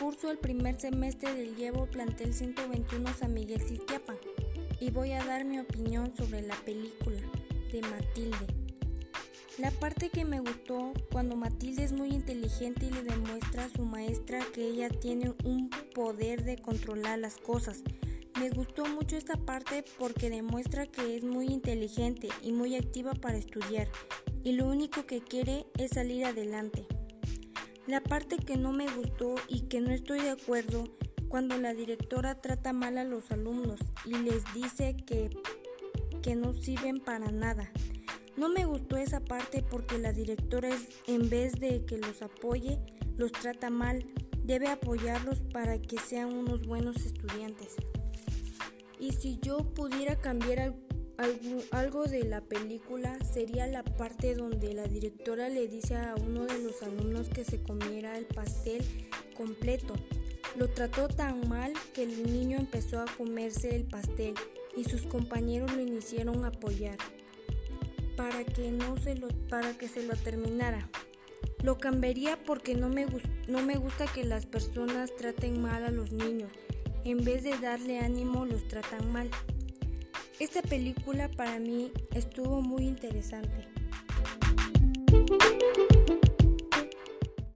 curso el primer semestre del Llevo Plantel 121 San Miguel Silquiapa y voy a dar mi opinión sobre la película de Matilde. La parte que me gustó cuando Matilde es muy inteligente y le demuestra a su maestra que ella tiene un poder de controlar las cosas. Me gustó mucho esta parte porque demuestra que es muy inteligente y muy activa para estudiar y lo único que quiere es salir adelante. La parte que no me gustó y que no estoy de acuerdo cuando la directora trata mal a los alumnos y les dice que, que no sirven para nada. No me gustó esa parte porque la directora en vez de que los apoye, los trata mal. Debe apoyarlos para que sean unos buenos estudiantes. Y si yo pudiera cambiar algo, de la película sería la parte donde la directora le dice a uno de los alumnos que se comiera el pastel completo. Lo trató tan mal que el niño empezó a comerse el pastel y sus compañeros lo iniciaron a apoyar para que no se lo para que se lo terminara. Lo cambiaría porque no me, no me gusta que las personas traten mal a los niños. En vez de darle ánimo, los tratan mal. Esta película para mí estuvo muy interesante.